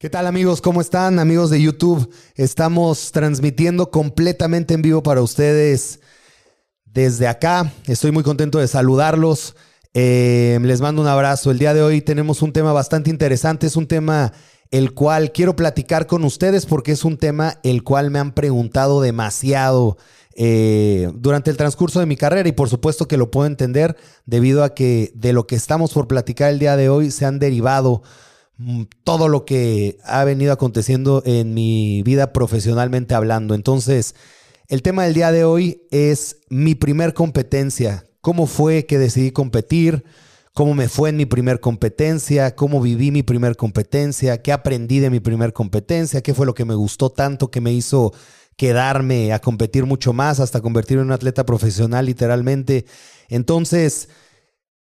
¿Qué tal amigos? ¿Cómo están? Amigos de YouTube, estamos transmitiendo completamente en vivo para ustedes desde acá. Estoy muy contento de saludarlos. Eh, les mando un abrazo. El día de hoy tenemos un tema bastante interesante. Es un tema el cual quiero platicar con ustedes porque es un tema el cual me han preguntado demasiado eh, durante el transcurso de mi carrera y por supuesto que lo puedo entender debido a que de lo que estamos por platicar el día de hoy se han derivado todo lo que ha venido aconteciendo en mi vida profesionalmente hablando. Entonces, el tema del día de hoy es mi primer competencia. ¿Cómo fue que decidí competir? ¿Cómo me fue en mi primer competencia? ¿Cómo viví mi primer competencia? ¿Qué aprendí de mi primer competencia? ¿Qué fue lo que me gustó tanto que me hizo quedarme a competir mucho más hasta convertirme en un atleta profesional literalmente? Entonces,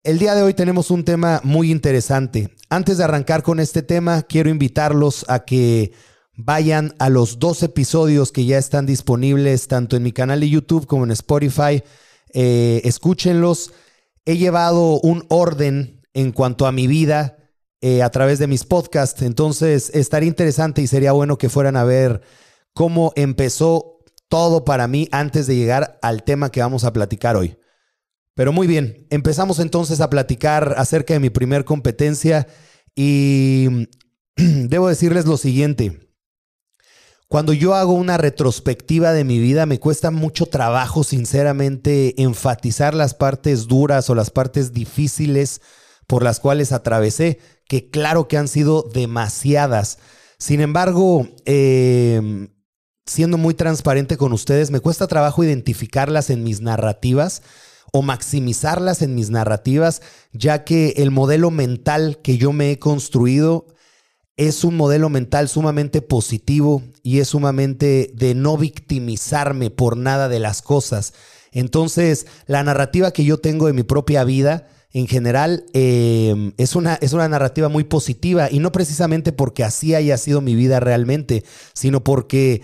el día de hoy tenemos un tema muy interesante. Antes de arrancar con este tema, quiero invitarlos a que vayan a los dos episodios que ya están disponibles tanto en mi canal de YouTube como en Spotify. Eh, escúchenlos. He llevado un orden en cuanto a mi vida eh, a través de mis podcasts. Entonces, estaría interesante y sería bueno que fueran a ver cómo empezó todo para mí antes de llegar al tema que vamos a platicar hoy. Pero muy bien, empezamos entonces a platicar acerca de mi primer competencia y debo decirles lo siguiente. Cuando yo hago una retrospectiva de mi vida, me cuesta mucho trabajo, sinceramente, enfatizar las partes duras o las partes difíciles por las cuales atravesé, que claro que han sido demasiadas. Sin embargo, em, siendo muy transparente con ustedes, me cuesta trabajo identificarlas en mis narrativas o maximizarlas en mis narrativas, ya que el modelo mental que yo me he construido es un modelo mental sumamente positivo y es sumamente de no victimizarme por nada de las cosas. Entonces, la narrativa que yo tengo de mi propia vida, en general, eh, es, una, es una narrativa muy positiva y no precisamente porque así haya sido mi vida realmente, sino porque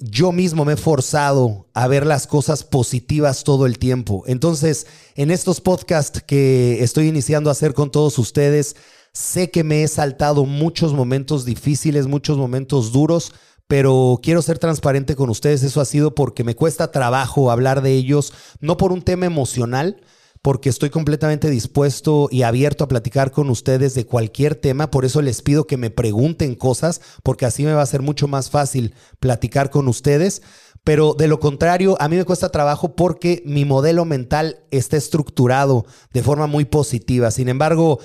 yo mismo me he forzado a ver las cosas positivas todo el tiempo. Entonces, en estos podcasts que estoy iniciando a hacer con todos ustedes, sé que me he saltado muchos momentos difíciles, muchos momentos duros, pero quiero ser transparente con ustedes. Eso ha sido porque me cuesta trabajo hablar de ellos, no por un tema emocional, porque estoy completamente dispuesto y abierto a platicar con ustedes de cualquier tema. Por eso les pido que me pregunten cosas, porque así me va a ser mucho más fácil platicar con ustedes. Pero de lo contrario, a mí me cuesta trabajo porque mi modelo mental está estructurado de forma muy positiva. Sin embargo,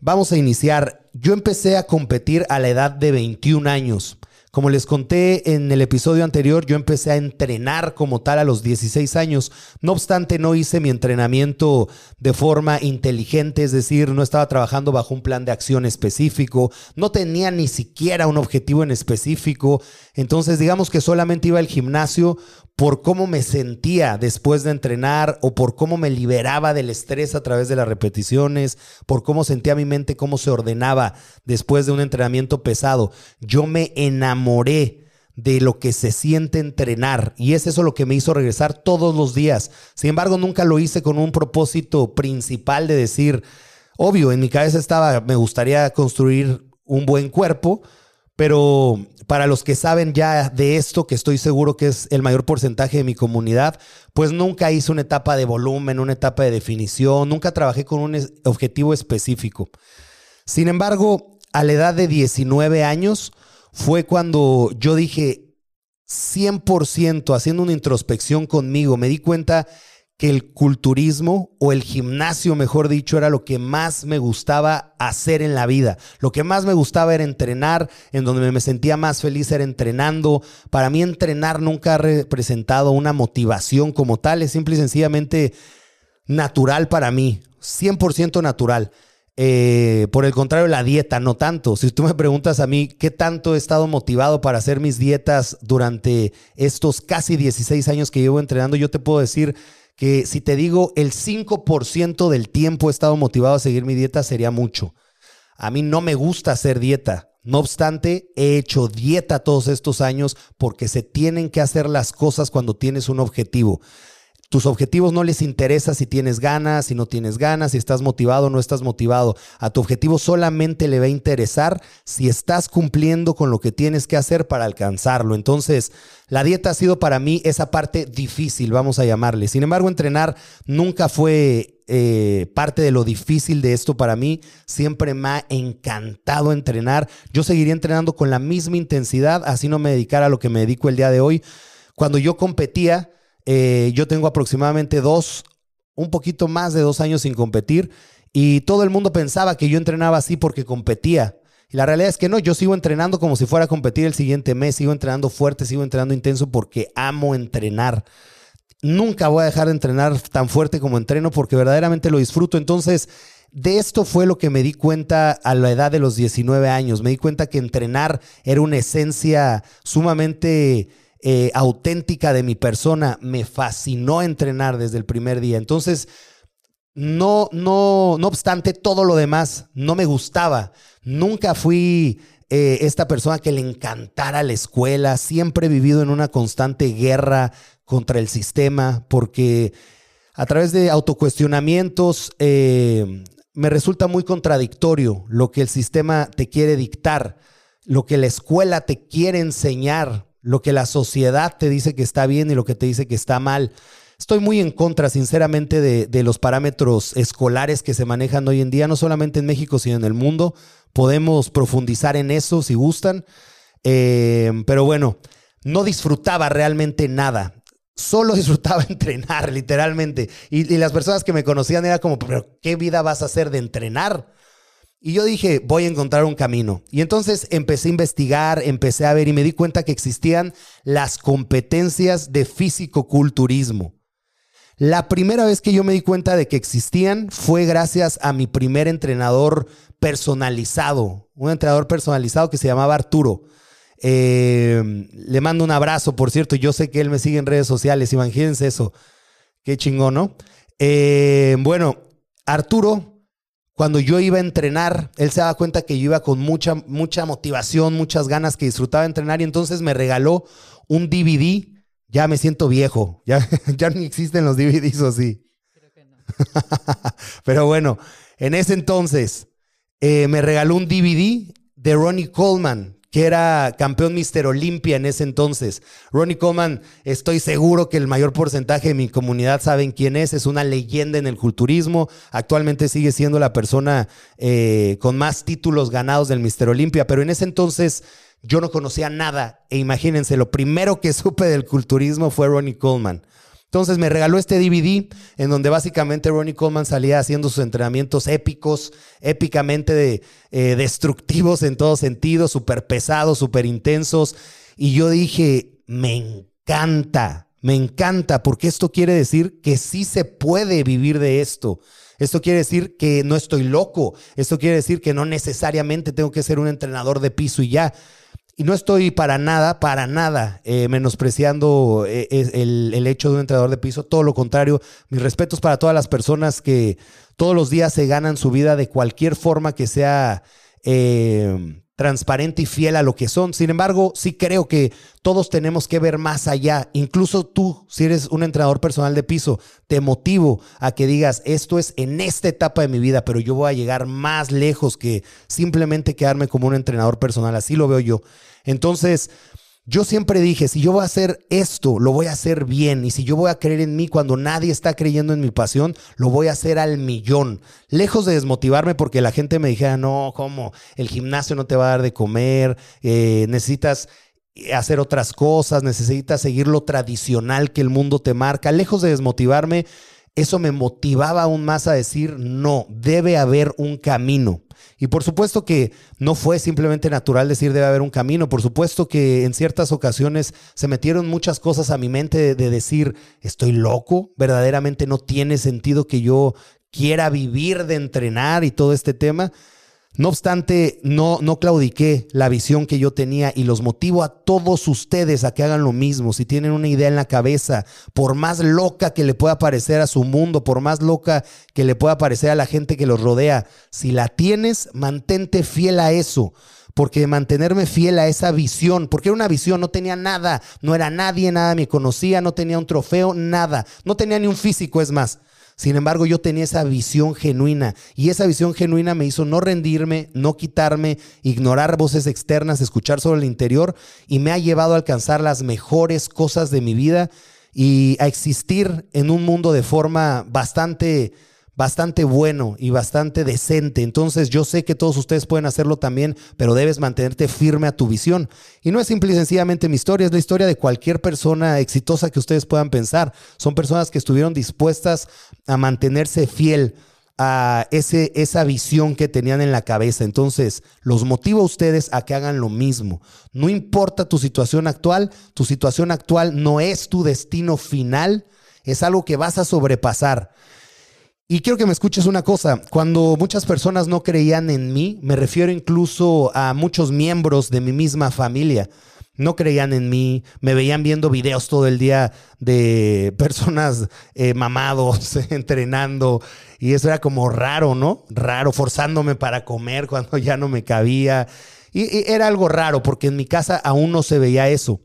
vamos a iniciar. Yo empecé a competir a la edad de 21 años. Como les conté en el episodio anterior, yo empecé a entrenar como tal a los 16 años. No obstante, no hice mi entrenamiento de forma inteligente, es decir, no estaba trabajando bajo un plan de acción específico, no tenía ni siquiera un objetivo en específico. Entonces, digamos que solamente iba al gimnasio por cómo me sentía después de entrenar o por cómo me liberaba del estrés a través de las repeticiones, por cómo sentía mi mente, cómo se ordenaba después de un entrenamiento pesado. Yo me enamoré de lo que se siente entrenar y es eso lo que me hizo regresar todos los días. Sin embargo, nunca lo hice con un propósito principal de decir, obvio, en mi cabeza estaba, me gustaría construir un buen cuerpo, pero para los que saben ya de esto, que estoy seguro que es el mayor porcentaje de mi comunidad, pues nunca hice una etapa de volumen, una etapa de definición, nunca trabajé con un objetivo específico. Sin embargo, a la edad de 19 años fue cuando yo dije 100% haciendo una introspección conmigo, me di cuenta que el culturismo o el gimnasio, mejor dicho, era lo que más me gustaba hacer en la vida. Lo que más me gustaba era entrenar, en donde me sentía más feliz era entrenando. Para mí entrenar nunca ha representado una motivación como tal, es simple y sencillamente natural para mí, 100% natural. Eh, por el contrario, la dieta, no tanto. Si tú me preguntas a mí qué tanto he estado motivado para hacer mis dietas durante estos casi 16 años que llevo entrenando, yo te puedo decir que si te digo el 5% del tiempo he estado motivado a seguir mi dieta sería mucho. A mí no me gusta hacer dieta. No obstante, he hecho dieta todos estos años porque se tienen que hacer las cosas cuando tienes un objetivo. Tus objetivos no les interesa si tienes ganas, si no tienes ganas, si estás motivado o no estás motivado. A tu objetivo solamente le va a interesar si estás cumpliendo con lo que tienes que hacer para alcanzarlo. Entonces, la dieta ha sido para mí esa parte difícil, vamos a llamarle. Sin embargo, entrenar nunca fue eh, parte de lo difícil de esto para mí. Siempre me ha encantado entrenar. Yo seguiría entrenando con la misma intensidad, así no me dedicara a lo que me dedico el día de hoy. Cuando yo competía, eh, yo tengo aproximadamente dos, un poquito más de dos años sin competir y todo el mundo pensaba que yo entrenaba así porque competía. Y la realidad es que no, yo sigo entrenando como si fuera a competir el siguiente mes, sigo entrenando fuerte, sigo entrenando intenso porque amo entrenar. Nunca voy a dejar de entrenar tan fuerte como entreno porque verdaderamente lo disfruto. Entonces, de esto fue lo que me di cuenta a la edad de los 19 años. Me di cuenta que entrenar era una esencia sumamente eh, auténtica de mi persona. Me fascinó entrenar desde el primer día. Entonces, no, no, no obstante todo lo demás, no me gustaba. Nunca fui eh, esta persona que le encantara la escuela. Siempre he vivido en una constante guerra contra el sistema porque a través de autocuestionamientos eh, me resulta muy contradictorio lo que el sistema te quiere dictar, lo que la escuela te quiere enseñar lo que la sociedad te dice que está bien y lo que te dice que está mal. Estoy muy en contra, sinceramente, de, los parámetros escolares que se manejan hoy en día, no solamente en México, sino en el mundo. Podemos profundizar en eso si gustan. Eh, pero bueno, no disfrutaba realmente nada. Solo disfrutaba entrenar, literalmente. Y, y las personas que me conocían era como, pero ¿qué vida vas a hacer de entrenar? Y yo dije, voy a encontrar un camino. Y entonces empecé a investigar, empecé a ver y me di cuenta que existían las competencias de físico-culturismo. La primera vez que yo me di cuenta de que existían fue gracias a mi primer entrenador personalizado, un entrenador personalizado que se llamaba Arturo. Eh, le mando un abrazo, por cierto, yo sé que él me sigue en redes sociales, imagínense eso, qué chingón, ¿no? Eh, bueno, Arturo cuando yo iba a entrenar, él se daba cuenta que yo iba con mucha, mucha motivación, muchas ganas, que disfrutaba entrenar y entonces me regaló un DVD. Ya me siento viejo, ya, ya ni existen los DVDs o así. Creo que no. Pero bueno, en ese entonces eh, me regaló un DVD de Ronnie Coleman, que era campeón Mister Olimpia en ese entonces. Ronnie Coleman, estoy seguro que el mayor porcentaje de mi comunidad saben quién es, es una leyenda en el culturismo, actualmente sigue siendo la persona eh, con más títulos ganados del Mister Olimpia, pero en ese entonces yo no conocía nada e imagínense, lo primero que supe del culturismo fue Ronnie Coleman. Entonces me regaló este DVD en donde básicamente Ronnie Coleman salía haciendo sus entrenamientos épicos, épicamente de, eh, destructivos en todo sentido, súper pesados, súper intensos. Y yo dije, me encanta, me encanta, porque esto quiere decir que sí se puede vivir de esto. Esto quiere decir que no estoy loco. Esto quiere decir que no necesariamente tengo que ser un entrenador de piso y ya. Y no estoy para nada, para nada eh, menospreciando eh, el, hecho de un entrenador de piso. Todo lo contrario, mis respetos para todas las personas que todos los días se ganan su vida de cualquier forma que sea eh, transparente y fiel a lo que son. Sin embargo, sí creo que todos tenemos que ver más allá. Incluso tú, si eres un entrenador personal de piso, te motivo a que digas, esto es en esta etapa de mi vida, pero yo voy a llegar más lejos que simplemente quedarme como un entrenador personal. Así lo veo yo. Entonces, yo siempre dije, si yo voy a hacer esto, lo voy a hacer bien. Y si yo voy a creer en mí cuando nadie está creyendo en mi pasión, lo voy a hacer al millón. Lejos de desmotivarme porque la gente me dijera, no, ¿cómo? El gimnasio no te va a dar de comer, eh, necesitas hacer otras cosas, necesitas seguir lo tradicional que el mundo te marca. Lejos de desmotivarme, eso me motivaba aún más a decir, no, debe haber un camino. Y por supuesto que no fue simplemente natural decir debe haber un camino, por supuesto que en ciertas ocasiones se metieron muchas cosas a mi mente de, decir, estoy loco, verdaderamente no tiene sentido que yo quiera vivir de entrenar y todo este tema. No obstante, no, no claudiqué la visión que yo tenía y los motivo a todos ustedes a que hagan lo mismo. Si tienen una idea en la cabeza, por más loca que le pueda parecer a su mundo, por más loca que le pueda parecer a la gente que los rodea, si la tienes, mantente fiel a eso porque mantenerme fiel a esa visión, porque era una visión, no tenía nada, no era nadie, nada me conocía, no tenía un trofeo, nada, no tenía ni un físico, es más. Sin embargo, yo tenía esa visión genuina y esa visión genuina me hizo no rendirme, no quitarme, ignorar voces externas, escuchar sobre el interior y me ha llevado a alcanzar las mejores cosas de mi vida y a existir en un mundo de forma bastante bastante bueno y bastante decente. Entonces yo sé que todos ustedes pueden hacerlo también, pero debes mantenerte firme a tu visión. Y no es simple y sencillamente mi historia, es la historia de cualquier persona exitosa que ustedes puedan pensar. Son personas que estuvieron dispuestas a mantenerse fiel a ese, esa visión que tenían en la cabeza. Entonces, los motivo a ustedes a que hagan lo mismo. No importa tu situación actual, tu situación actual no es tu destino final, es algo que vas a sobrepasar. Y quiero que me escuches una cosa, cuando muchas personas no creían en mí, me refiero incluso a muchos miembros de mi misma familia, no creían en mí, me veían viendo videos todo el día de personas eh, mamados, entrenando, y eso era como raro, ¿no? Raro, forzándome para comer cuando ya no me cabía. y era algo raro porque en mi casa aún no se veía eso.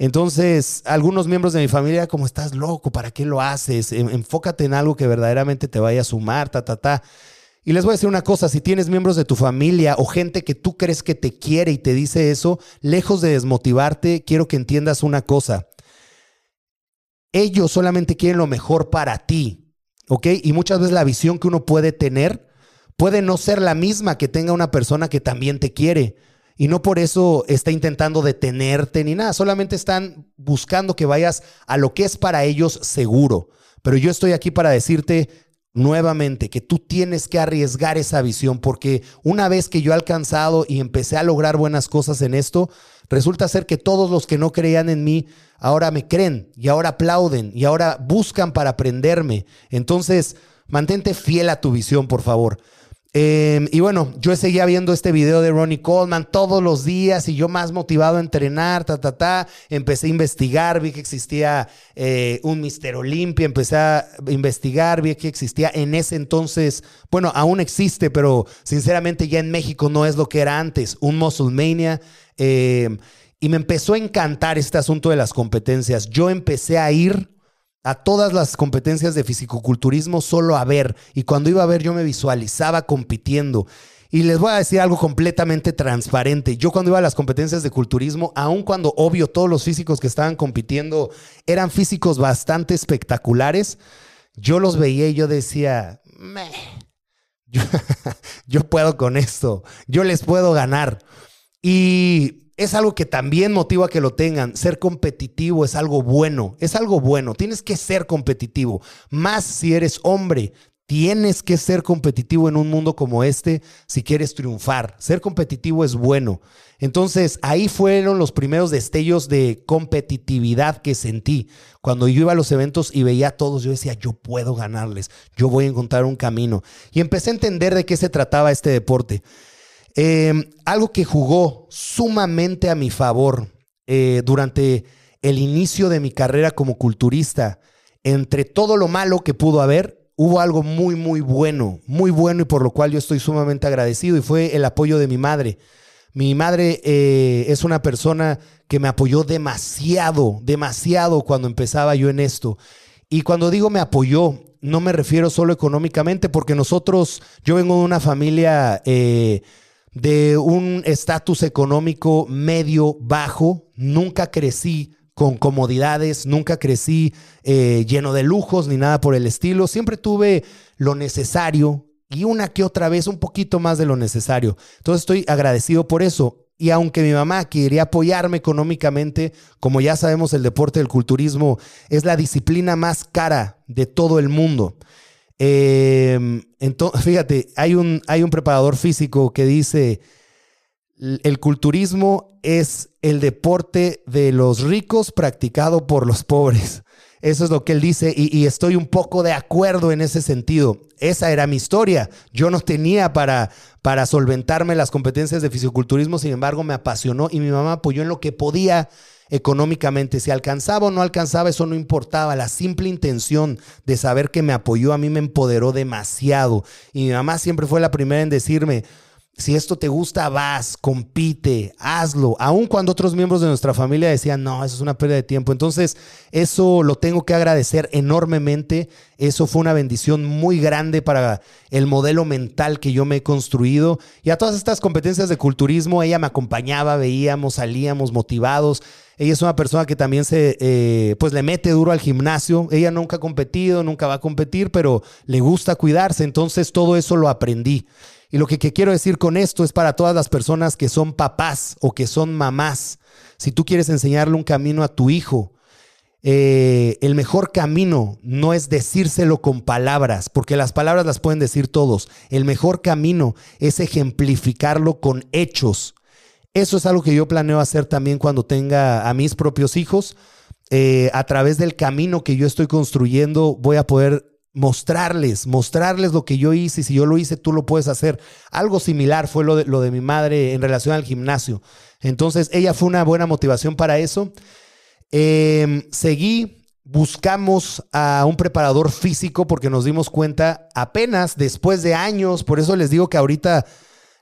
Entonces, algunos miembros de mi familia, como estás loco, ¿para qué lo haces? Enfócate en algo que verdaderamente te vaya a sumar, ta, ta, ta. Y les voy a decir una cosa, si tienes miembros de tu familia o gente que tú crees que te quiere y te dice eso, lejos de desmotivarte, quiero que entiendas una cosa. Ellos solamente quieren lo mejor para ti, ¿ok? Y muchas veces la visión que uno puede tener puede no ser la misma que tenga una persona que también te quiere. Y no por eso está intentando detenerte ni nada, solamente están buscando que vayas a lo que es para ellos seguro. Pero yo estoy aquí para decirte nuevamente que tú tienes que arriesgar esa visión porque una vez que yo he alcanzado y empecé a lograr buenas cosas en esto, resulta ser que todos los que no creían en mí ahora me creen y ahora aplauden y ahora buscan para aprenderme. Entonces, mantente fiel a tu visión, por favor. Em, y bueno, yo seguía viendo este video de Ronnie Coleman todos los días y yo más motivado a entrenar, ta, ta, ta. Empecé a investigar, vi que existía eh, un Mister Olimpia, empecé a investigar, vi que existía en ese entonces, bueno, aún existe, pero sinceramente ya en México no es lo que era antes, un Musclemania. Em, y me empezó a encantar este asunto de las competencias. Yo empecé a ir a todas las competencias de fisicoculturismo solo a ver. Y cuando iba a ver yo me visualizaba compitiendo. Y les voy a decir algo completamente transparente. Yo cuando iba a las competencias de culturismo, aun cuando obvio todos los físicos que estaban compitiendo eran físicos bastante espectaculares, yo los veía y yo decía, yo, yo puedo con esto, yo les puedo ganar. Y es algo que también motiva que lo tengan. Ser competitivo es algo bueno, es algo bueno. Tienes que ser competitivo. Más si eres hombre, tienes que ser competitivo en un mundo como este si quieres triunfar. Ser competitivo es bueno. Entonces ahí fueron los primeros destellos de competitividad que sentí. Cuando yo iba a los eventos y veía a todos, yo decía, yo puedo ganarles, yo voy a encontrar un camino. Y empecé a entender de qué se trataba este deporte. Em, algo que jugó sumamente a mi favor eh, durante el inicio de mi carrera como culturista, entre todo lo malo que pudo haber, hubo algo muy, muy bueno, muy bueno y por lo cual yo estoy sumamente agradecido y fue el apoyo de mi madre. Mi madre eh, es una persona que me apoyó demasiado, demasiado cuando empezaba yo en esto. Y cuando digo me apoyó, no me refiero solo económicamente, porque nosotros, yo vengo de una familia eh, de un estatus económico medio bajo, nunca crecí con comodidades, nunca crecí eh, lleno de lujos ni nada por el estilo, siempre tuve lo necesario y una que otra vez un poquito más de lo necesario. Entonces estoy agradecido por eso. Y aunque mi mamá quería apoyarme económicamente, como ya sabemos, el deporte del culturismo es la disciplina más cara de todo el mundo. Em, entonces, fíjate, hay un, hay un preparador físico que dice, el culturismo es el deporte de los ricos practicado por los pobres. Eso es lo que él dice y, y, estoy un poco de acuerdo en ese sentido. Esa era mi historia. Yo no tenía para, para solventarme las competencias de fisiculturismo, sin embargo me apasionó y mi mamá apoyó en lo que podía económicamente. Si alcanzaba o no alcanzaba, eso no importaba. La simple intención de saber que me apoyó a mí me empoderó demasiado. Y mi mamá siempre fue la primera en decirme, Si esto te gusta, vas, compite, hazlo. Aun cuando otros miembros de nuestra familia decían, no, eso es una pérdida de tiempo. Entonces, eso lo tengo que agradecer enormemente. Eso fue una bendición muy grande para el modelo mental que yo me he construido. Y a todas estas competencias de culturismo, ella me acompañaba, veíamos, salíamos motivados. Ella es una persona que también se, eh, pues le mete duro al gimnasio. Ella nunca ha competido, nunca va a competir, pero le gusta cuidarse. Entonces, todo eso lo aprendí. Y lo que, quiero decir con esto es para todas las personas que son papás o que son mamás. Si tú quieres enseñarle un camino a tu hijo, eh, el mejor camino no es decírselo con palabras, porque las palabras las pueden decir todos. El mejor camino es ejemplificarlo con hechos. Eso es algo que yo planeo hacer también cuando tenga a mis propios hijos. Eh, a través del camino que yo estoy construyendo, voy a poder mostrarles, mostrarles lo que yo hice y si yo lo hice, tú lo puedes hacer. Algo similar fue lo de, lo de mi madre en relación al gimnasio. Entonces, ella fue una buena motivación para eso. Em, seguí, buscamos a un preparador físico porque nos dimos cuenta apenas después de años, por eso les digo que ahorita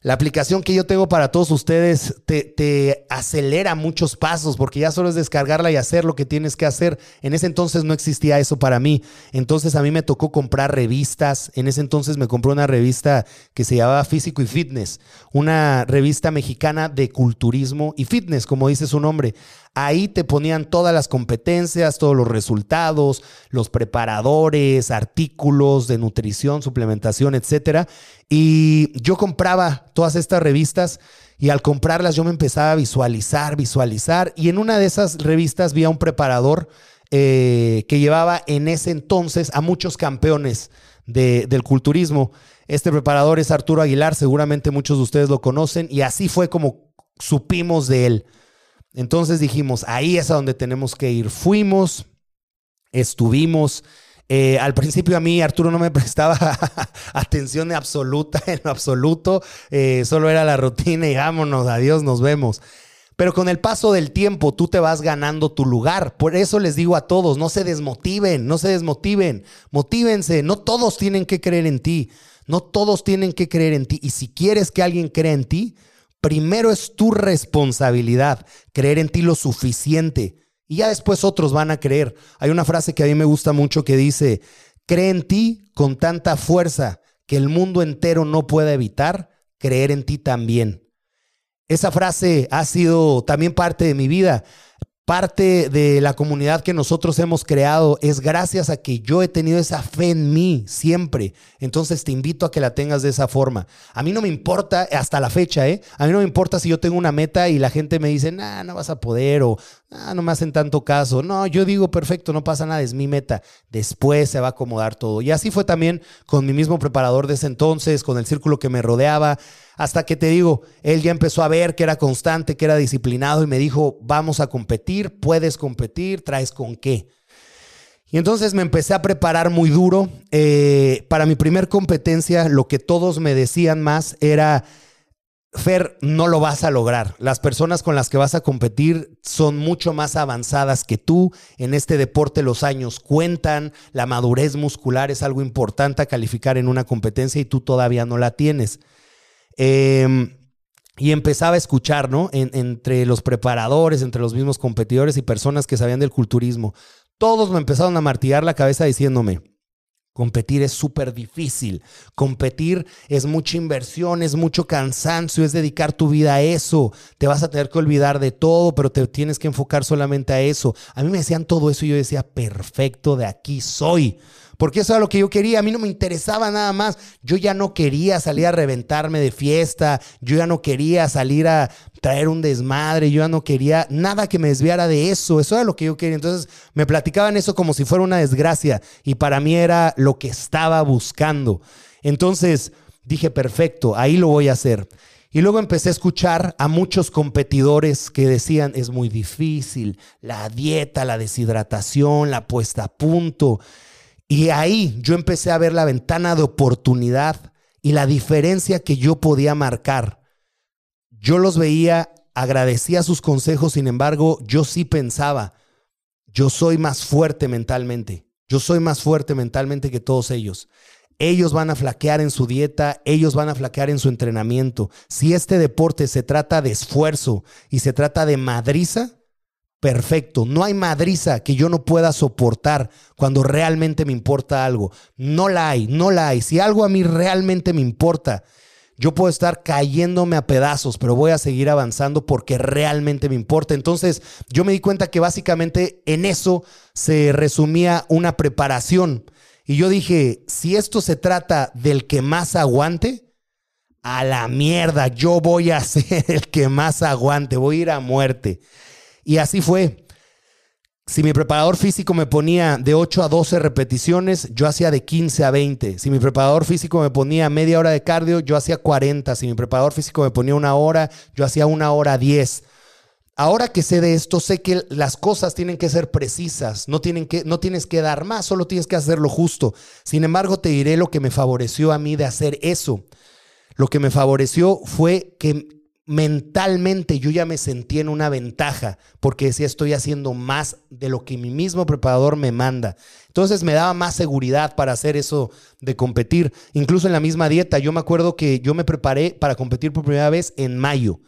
la aplicación que yo tengo para todos ustedes te, acelera muchos pasos porque ya solo es descargarla y hacer lo que tienes que hacer. En ese entonces no existía eso para mí. Entonces a mí me tocó comprar revistas. En ese entonces me compré una revista que se llamaba Físico y Fitness, una revista mexicana de culturismo y fitness, como dice su nombre. Ahí te ponían todas las competencias, todos los resultados, los preparadores, artículos de nutrición, suplementación, etcétera. Y yo compraba todas estas revistas y al comprarlas yo me empezaba a visualizar, visualizar. Y en una de esas revistas vi a un preparador eh, que llevaba en ese entonces a muchos campeones del culturismo. Este preparador es Arturo Aguilar, seguramente muchos de ustedes lo conocen y así fue como supimos de él. Entonces dijimos, ahí es a donde tenemos que ir. Fuimos, estuvimos. Eh, al principio a mí Arturo no me prestaba atención absoluta, en absoluto. Eh, solo era la rutina y vámonos, adiós, nos vemos. Pero con el paso del tiempo tú te vas ganando tu lugar. Por eso les digo a todos, no se desmotiven, no se desmotiven, motívense. No todos tienen que creer en ti, no todos tienen que creer en ti. Y si quieres que alguien crea en ti, Primero es tu responsabilidad, creer en ti lo suficiente. Y ya después otros van a creer. Hay una frase que a mí me gusta mucho que dice, cree en ti con tanta fuerza que el mundo entero no pueda evitar creer en ti también. Esa frase ha sido también parte de mi vida parte de la comunidad que nosotros hemos creado es gracias a que yo he tenido esa fe en mí siempre. Entonces te invito a que la tengas de esa forma. A mí no me importa, hasta la fecha, ¿eh? A mí no me importa si yo tengo una meta y la gente me dice, nah, no vas a poder o ah, no me hacen tanto caso. No, yo digo, perfecto, no pasa nada, es mi meta. Después se va a acomodar todo. Y así fue también con mi mismo preparador de ese entonces, con el círculo que me rodeaba. Hasta que te digo, él ya empezó a ver que era constante, que era disciplinado y me dijo, vamos a competir, puedes competir, traes con qué. Y entonces me empecé a preparar muy duro. Eh, para mi primer competencia, lo que todos me decían más era, Fer, no lo vas a lograr. Las personas con las que vas a competir son mucho más avanzadas que tú. En este deporte los años cuentan, la madurez muscular es algo importante a calificar en una competencia y tú todavía no la tienes. Em, y empezaba a escuchar, ¿no? entre los preparadores, entre los mismos competidores y personas que sabían del culturismo. Todos me empezaron a martillar la cabeza diciéndome, competir es súper difícil, competir es mucha inversión, es mucho cansancio, es dedicar tu vida a eso, te vas a tener que olvidar de todo, pero te tienes que enfocar solamente a eso. A mí me decían todo eso y yo decía, perfecto, de aquí soy porque eso era lo que yo quería. A mí no me interesaba nada más. Yo ya no quería salir a reventarme de fiesta, yo ya no quería salir a traer un desmadre, yo ya no quería nada que me desviara de eso. Eso era lo que yo quería. Entonces me platicaban eso como si fuera una desgracia y para mí era lo que estaba buscando. Entonces dije, perfecto, ahí lo voy a hacer. Y luego empecé a escuchar a muchos competidores que decían, es muy difícil, la dieta, la deshidratación, la puesta a punto. Y ahí yo empecé a ver la ventana de oportunidad y la diferencia que yo podía marcar. Yo los veía, agradecía sus consejos, sin embargo, yo sí pensaba, yo soy más fuerte mentalmente, yo soy más fuerte mentalmente que todos ellos. ellos van a flaquear en su dieta, ellos van a flaquear en su entrenamiento. Si este deporte se trata de esfuerzo y se trata de madriza, perfecto. No hay madriza que yo no pueda soportar cuando realmente me importa algo. No la hay, no la hay. Si algo a mí realmente me importa, yo puedo estar cayéndome a pedazos, pero voy a seguir avanzando porque realmente me importa. Entonces, yo me di cuenta que básicamente en eso se resumía una preparación. Y yo dije, si esto se trata del que más aguante, a la mierda, yo voy a ser el que más aguante, voy a ir a muerte. Y así fue. Si mi preparador físico me ponía de 8 a 12 repeticiones, yo hacía de 15 a 20. Si mi preparador físico me ponía media hora de cardio, yo hacía 40. Si mi preparador físico me ponía una hora, yo hacía una hora 10. Ahora que sé de esto, sé que las cosas tienen que ser precisas, no, tienen que, no tienes que dar más, solo tienes que hacer lo justo. Sin embargo, te diré lo que me favoreció a mí de hacer eso. Lo que me favoreció fue que mentalmente yo ya me sentí en una ventaja, porque decía, estoy haciendo más de lo que mi mismo preparador me manda. Entonces me daba más seguridad para hacer eso de competir. Incluso en la misma dieta, yo me acuerdo que yo me preparé para competir por primera vez en mayo.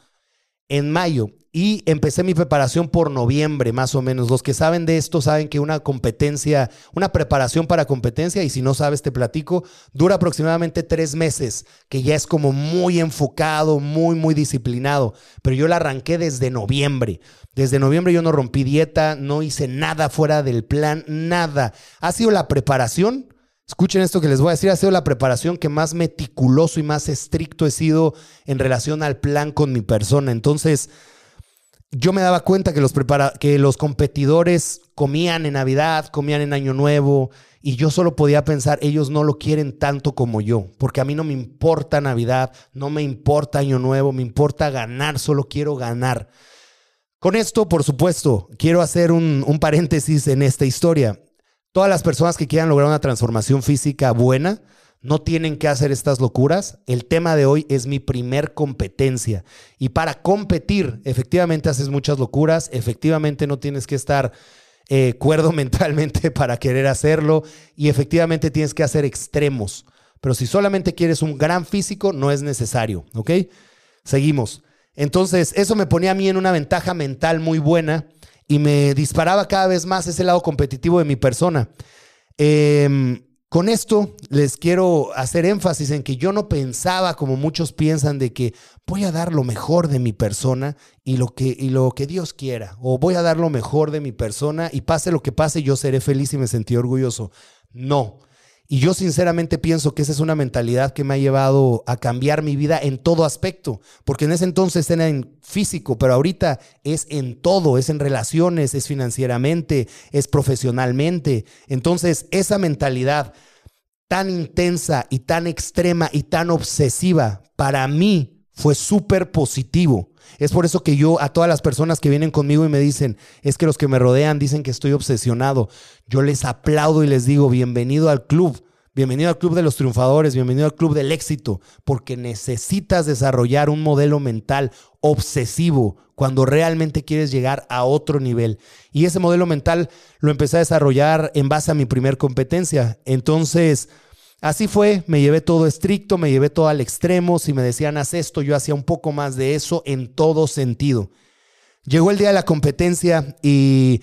En mayo y empecé mi preparación por noviembre, más o menos. Los que saben de esto saben que una competencia, una preparación para competencia, y si no sabes, te platico, dura aproximadamente tres meses, que ya es como muy enfocado, muy, muy disciplinado. Pero yo la arranqué desde noviembre. Desde noviembre yo no rompí dieta, no hice nada fuera del plan, nada. Ha sido la preparación. Escuchen esto que les voy a decir, ha sido la preparación que más meticuloso y más estricto he sido en relación al plan con mi persona. Entonces, yo me daba cuenta que los, que los competidores comían en Navidad, comían en Año Nuevo, y yo solo podía pensar, ellos no lo quieren tanto como yo, porque a mí no me importa Navidad, no me importa Año Nuevo, me importa ganar, solo quiero ganar. Con esto, por supuesto, quiero hacer un, un paréntesis en esta historia. Todas las personas que quieran lograr una transformación física buena, no tienen que hacer estas locuras. El tema de hoy es mi primer competencia. Y para competir, efectivamente haces muchas locuras, efectivamente no tienes que estar eh, cuerdo mentalmente para querer hacerlo y efectivamente tienes que hacer extremos. Pero si solamente quieres un gran físico, no es necesario, ¿ok? Seguimos. Entonces, eso me ponía a mí en una ventaja mental muy buena y me disparaba cada vez más ese lado competitivo de mi persona. Eh, con esto les quiero hacer énfasis en que yo no pensaba como muchos piensan de que voy a dar lo mejor de mi persona y lo que, y lo que Dios quiera, o voy a dar lo mejor de mi persona y pase lo que pase, yo seré feliz y me sentí orgulloso. No, y yo sinceramente pienso que esa es una mentalidad que me ha llevado a cambiar mi vida en todo aspecto, porque en ese entonces era en físico, pero ahorita es en todo, es en relaciones, es financieramente, es profesionalmente. Entonces, esa mentalidad tan intensa y tan extrema y tan obsesiva, para mí fue súper positivo. Es por eso que yo a todas las personas que vienen conmigo y me dicen, es que los que me rodean dicen que estoy obsesionado, yo les aplaudo y les digo, bienvenido al club. Bienvenido al Club de los Triunfadores, bienvenido al Club del Éxito, porque necesitas desarrollar un modelo mental obsesivo cuando realmente quieres llegar a otro nivel. Y ese modelo mental lo empecé a desarrollar en base a mi primer competencia. Entonces, Así fue, me llevé todo estricto, me llevé todo al extremo, si me decían haz esto, yo hacía un poco más de eso en todo sentido. Llegó el día de la competencia y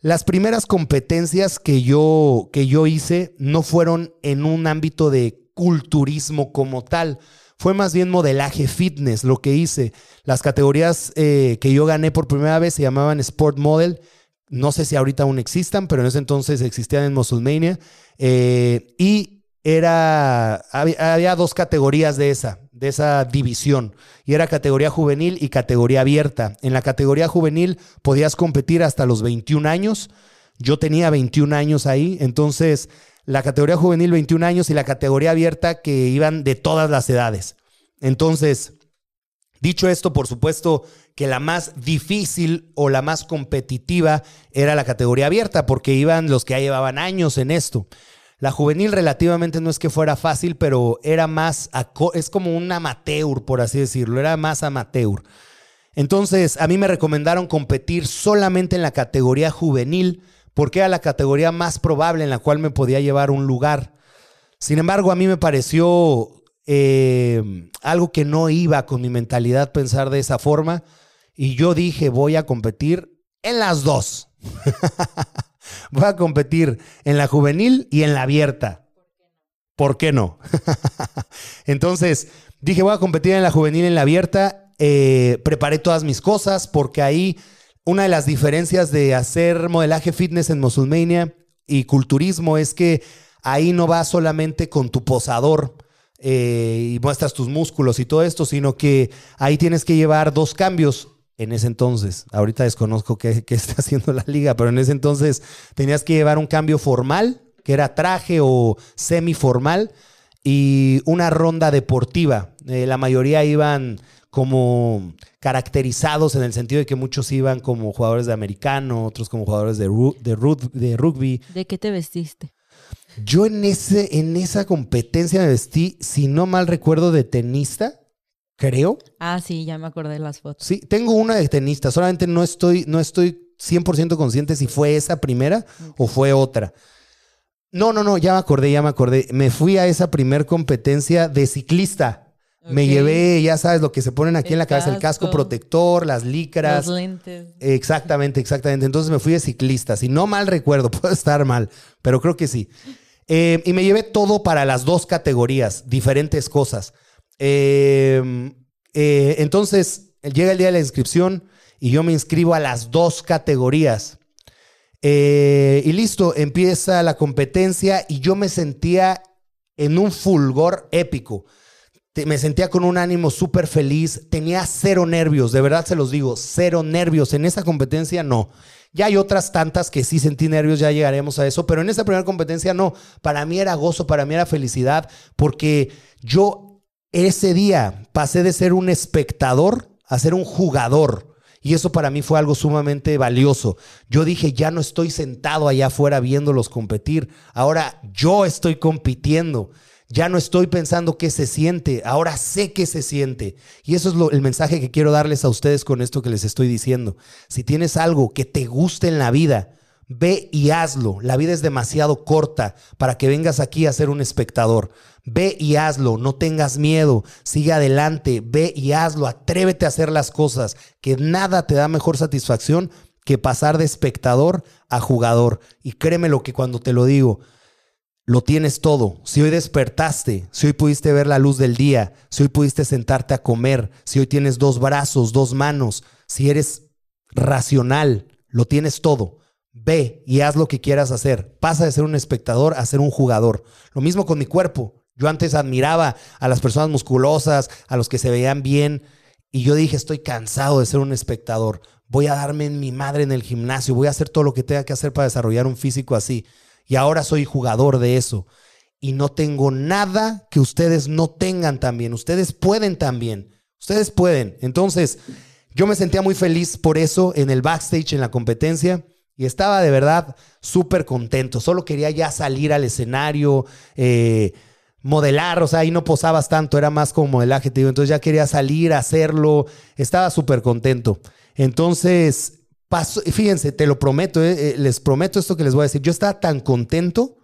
las primeras competencias que yo, que yo hice no fueron en un ámbito de culturismo como tal, fue más bien modelaje fitness lo que hice. Las categorías eh, que yo gané por primera vez se llamaban Sport Model. No sé si ahorita aún existan, pero en ese entonces existían en Musclemania. Eh, y era, había, dos categorías de esa, de esa división, y era categoría juvenil y categoría abierta. En la categoría juvenil podías competir hasta los 21 años. Yo tenía 21 años ahí, entonces la categoría juvenil 21 años y la categoría abierta que iban de todas las edades. Entonces, dicho esto, por supuesto que la más difícil o la más competitiva era la categoría abierta, porque iban los que ya llevaban años en esto. La juvenil relativamente no es que fuera fácil, pero era más, es como un amateur, por así decirlo, era más amateur. Entonces, a mí me recomendaron competir solamente en la categoría juvenil, porque era la categoría más probable en la cual me podía llevar un lugar. Sin embargo, a mí me pareció eh, algo que no iba con mi mentalidad pensar de esa forma. Y yo dije, voy a competir en las dos. voy a competir en la juvenil y en la abierta. ¿Por qué no? Entonces, dije, voy a competir en la juvenil y en la abierta. Eh, preparé todas mis cosas porque ahí una de las diferencias de hacer modelaje fitness en Musulmania y culturismo es que ahí no vas solamente con tu posador eh, y muestras tus músculos y todo esto, sino que ahí tienes que llevar dos cambios en ese entonces. Ahorita desconozco qué, qué está haciendo la liga, pero en ese entonces tenías que llevar un cambio formal, que era traje o semiformal, y una ronda deportiva. Eh, la mayoría iban como caracterizados en el sentido de que muchos iban como jugadores de americano, otros como jugadores de, de, de rugby. ¿De qué te vestiste? Yo en, ese, en esa competencia me vestí, si no mal recuerdo, de tenista, creo. Ah, sí, ya me acordé de las fotos. Sí, tengo una de tenista, solamente no estoy, no estoy 100% consciente si fue esa primera o fue otra. No, no, no, ya me acordé, ya me acordé. Me fui a esa primer competencia de ciclista. Me llevé, ya sabes, lo que se ponen aquí en la cabeza, el casco protector, las licras. Los lentes. Exactamente, exactamente. Entonces me fui de ciclista. Si no mal recuerdo, puedo estar mal, pero creo que sí. Eh, y me llevé todo para las dos categorías, diferentes cosas. Eh, eh, entonces, llega el día de la inscripción y yo me inscribo a las dos categorías. y listo, empieza la competencia y yo me sentía en un fulgor épico. Me sentía con un ánimo súper feliz, tenía cero nervios, de verdad se los digo, cero nervios. En esa competencia no. Ya hay otras tantas que sí sentí nervios, ya llegaremos a eso, pero en esa primera competencia no. Para mí era gozo, para mí era felicidad, porque yo ese día pasé de ser un espectador a ser un jugador. Y eso para mí fue algo sumamente valioso. Yo dije, ya no estoy sentado allá afuera viéndolos competir, ahora yo estoy compitiendo. Ya no estoy pensando qué se siente, ahora sé qué se siente. Y eso es el mensaje que quiero darles a ustedes con esto que les estoy diciendo. Si tienes algo que te guste en la vida, ve y hazlo. La vida es demasiado corta para que vengas aquí a ser un espectador. Ve y hazlo, no tengas miedo, sigue adelante, ve y hazlo, atrévete a hacer las cosas, que nada te da mejor satisfacción que pasar de espectador a jugador. Y créeme lo que cuando te lo digo, lo tienes todo. Si hoy despertaste, si hoy pudiste ver la luz del día, si hoy pudiste sentarte a comer, si hoy tienes dos brazos, dos manos, si eres racional, lo tienes todo. Ve y haz lo que quieras hacer. Pasa de ser un espectador a ser un jugador. Lo mismo con mi cuerpo. Yo antes admiraba a las personas musculosas, a los que se veían bien, y yo dije, estoy cansado de ser un espectador. Voy a darme en mi madre en el gimnasio, voy a hacer todo lo que tenga que hacer para desarrollar un físico así y ahora soy jugador de eso. Y no tengo nada que ustedes no tengan también. Ustedes pueden también. Ustedes pueden. Entonces, yo me sentía muy feliz por eso en el backstage, en la competencia. Y estaba de verdad súper contento. Solo quería ya salir al escenario, eh, modelar. O sea, ahí no posabas tanto, era más como modelaje, te digo. Entonces ya quería salir, hacerlo. Estaba súper contento. Entonces, fíjense, te lo prometo, eh, eh, les prometo esto que les voy a decir. Yo estaba tan contento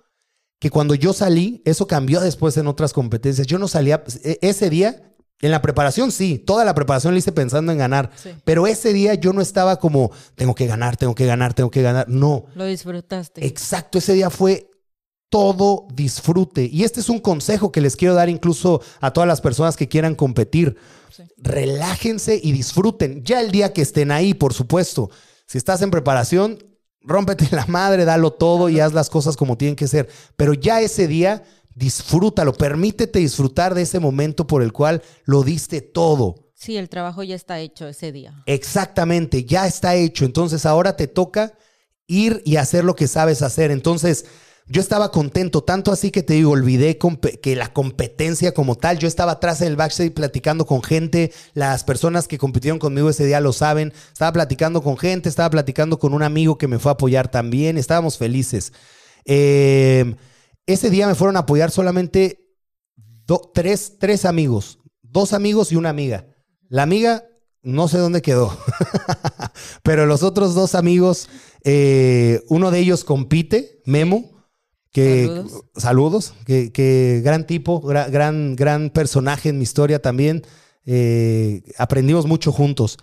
que cuando yo salí, eso cambió después en otras competencias. Yo no salía e, ese día. En la preparación sí, toda la preparación la hice pensando en ganar, pero ese día yo no estaba como, tengo que ganar, tengo que ganar, tengo que ganar, no. Lo disfrutaste. Exacto, ese día fue todo disfrute. Y este es un consejo que les quiero dar incluso a todas las personas que quieran competir. Relájense y disfruten. Ya el día que estén ahí, por supuesto. Si estás en preparación, rómpete la madre, dalo todo y haz las cosas como tienen que ser. Pero ya ese día, disfrútalo, permítete disfrutar de ese momento por el cual lo diste todo. Sí, el trabajo ya está hecho ese día. Exactamente, ya está hecho. Entonces ahora te toca ir y hacer lo que sabes hacer. Entonces, yo estaba contento, tanto así que te digo, olvidé que la competencia como tal, yo estaba atrás en el backstage platicando con gente, las personas que compitieron conmigo ese día lo saben, estaba platicando con gente, estaba platicando con un amigo que me fue a apoyar también, estábamos felices. Em, ese día me fueron a apoyar solamente tres, tres amigos, dos amigos y una amiga. La amiga no sé dónde quedó, pero los otros dos amigos, eh, uno de ellos compite, Memo, Que, Saludos. saludos, que, que gran tipo, gra- gran, gran personaje en mi historia también. Eh, aprendimos mucho juntos.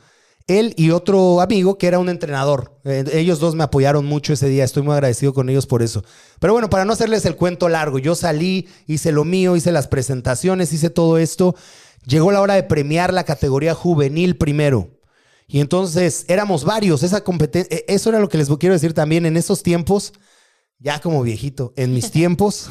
Él y otro amigo que era un entrenador. Eh, ellos dos me apoyaron mucho ese día. Estoy muy agradecido con ellos por eso. Pero bueno, para no hacerles el cuento largo, yo salí, hice lo mío, hice las presentaciones, hice todo esto. Llegó la hora de premiar la categoría juvenil primero. Y entonces éramos varios. Esa competencia, eso era lo que les quiero decir también. En esos tiempos, ya como viejito, en mis tiempos,